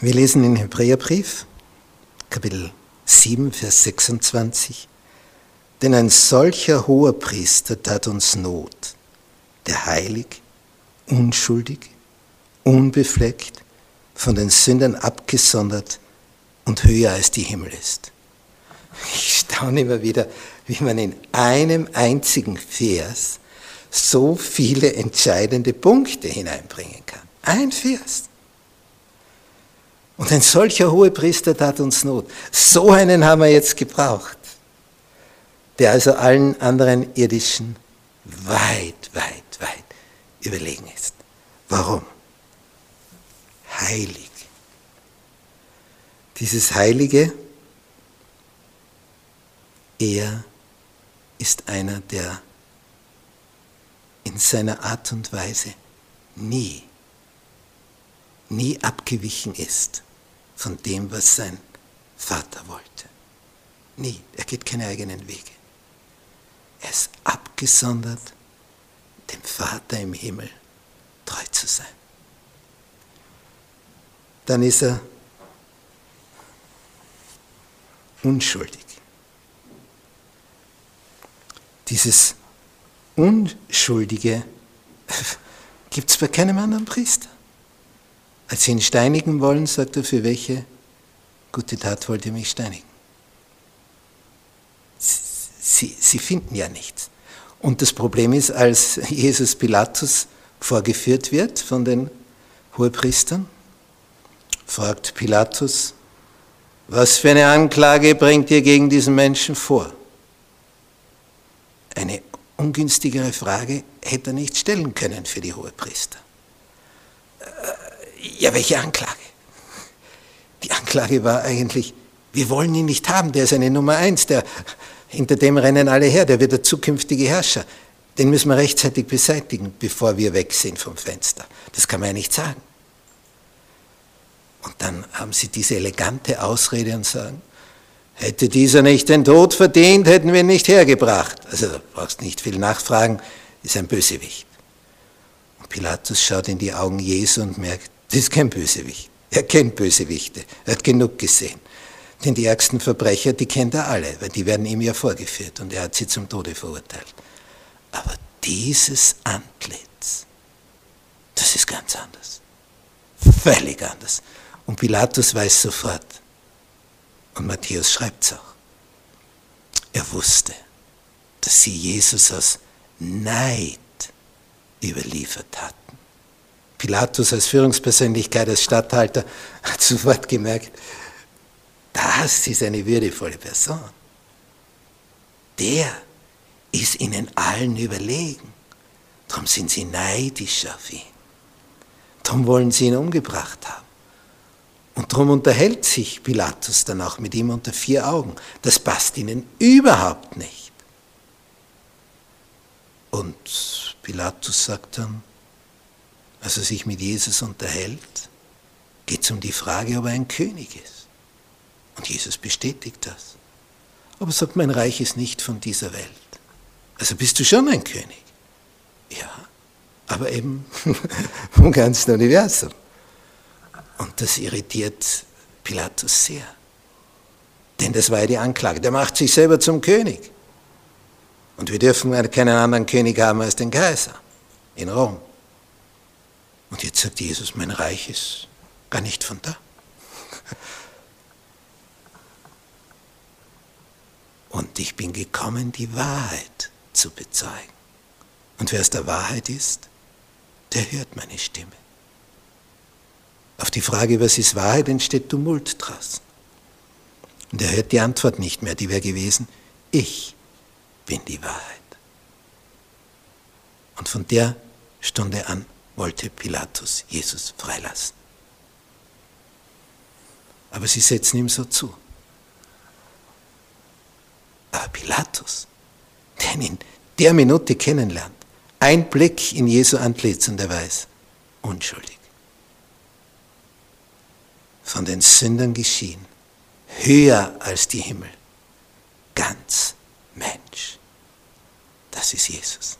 Wir lesen in Hebräerbrief, Kapitel 7, Vers 26. Denn ein solcher hoher Priester tat uns Not, der heilig, unschuldig, unbefleckt, von den Sündern abgesondert und höher als die Himmel ist. Ich staune immer wieder, wie man in einem einzigen Vers so viele entscheidende Punkte hineinbringen kann. Ein Vers. Und ein solcher Hohepriester tat uns Not. So einen haben wir jetzt gebraucht, der also allen anderen irdischen weit, weit, weit überlegen ist. Warum? Heilig. Dieses Heilige, er ist einer, der in seiner Art und Weise nie, nie abgewichen ist von dem, was sein Vater wollte. Nie. Er geht keine eigenen Wege. Er ist abgesondert, dem Vater im Himmel treu zu sein. Dann ist er unschuldig. Dieses Unschuldige gibt es bei keinem anderen Priester. Als sie ihn steinigen wollen, sagt er, für welche gute Tat wollt ihr mich steinigen? Sie, sie finden ja nichts. Und das Problem ist, als Jesus Pilatus vorgeführt wird von den Hohepriestern, fragt Pilatus, was für eine Anklage bringt ihr gegen diesen Menschen vor? Eine ungünstigere Frage hätte er nicht stellen können für die Hohepriester. Ja, welche Anklage? Die Anklage war eigentlich, wir wollen ihn nicht haben, der ist eine Nummer eins, der, hinter dem rennen alle her, der wird der zukünftige Herrscher. Den müssen wir rechtzeitig beseitigen, bevor wir weg sind vom Fenster. Das kann man ja nicht sagen. Und dann haben sie diese elegante Ausrede und sagen, hätte dieser nicht den Tod verdient, hätten wir ihn nicht hergebracht. Also da brauchst nicht viel nachfragen, ist ein Bösewicht. Und Pilatus schaut in die Augen Jesu und merkt, das ist kein Bösewicht. Er kennt Bösewichte. Er hat genug gesehen. Denn die ärgsten Verbrecher, die kennt er alle, weil die werden ihm ja vorgeführt und er hat sie zum Tode verurteilt. Aber dieses Antlitz, das ist ganz anders. Völlig anders. Und Pilatus weiß sofort. Und Matthäus schreibt es auch. Er wusste, dass sie Jesus aus Neid überliefert hatten. Pilatus als Führungspersönlichkeit, als Statthalter, hat sofort gemerkt, das ist eine würdevolle Person. Der ist ihnen allen überlegen. Darum sind sie neidisch auf ihn. Darum wollen sie ihn umgebracht haben. Und darum unterhält sich Pilatus dann auch mit ihm unter vier Augen. Das passt ihnen überhaupt nicht. Und Pilatus sagt dann, als er sich mit Jesus unterhält, geht es um die Frage, ob er ein König ist. Und Jesus bestätigt das. Aber sagt, mein Reich ist nicht von dieser Welt. Also bist du schon ein König. Ja, aber eben vom ganzen Universum. Und das irritiert Pilatus sehr. Denn das war ja die Anklage. Der macht sich selber zum König. Und wir dürfen keinen anderen König haben als den Kaiser in Rom. Und jetzt sagt Jesus, mein Reich ist gar nicht von da. Und ich bin gekommen, die Wahrheit zu bezeugen. Und wer es der Wahrheit ist, der hört meine Stimme. Auf die Frage, was ist Wahrheit, entsteht Tumult draußen. Und er hört die Antwort nicht mehr, die wäre gewesen, ich bin die Wahrheit. Und von der Stunde an wollte Pilatus Jesus freilassen. Aber sie setzen ihm so zu. Aber Pilatus, der ihn in der Minute kennenlernt, ein Blick in Jesu Antlitz und er weiß, unschuldig. Von den Sündern geschieden, höher als die Himmel, ganz Mensch. Das ist Jesus.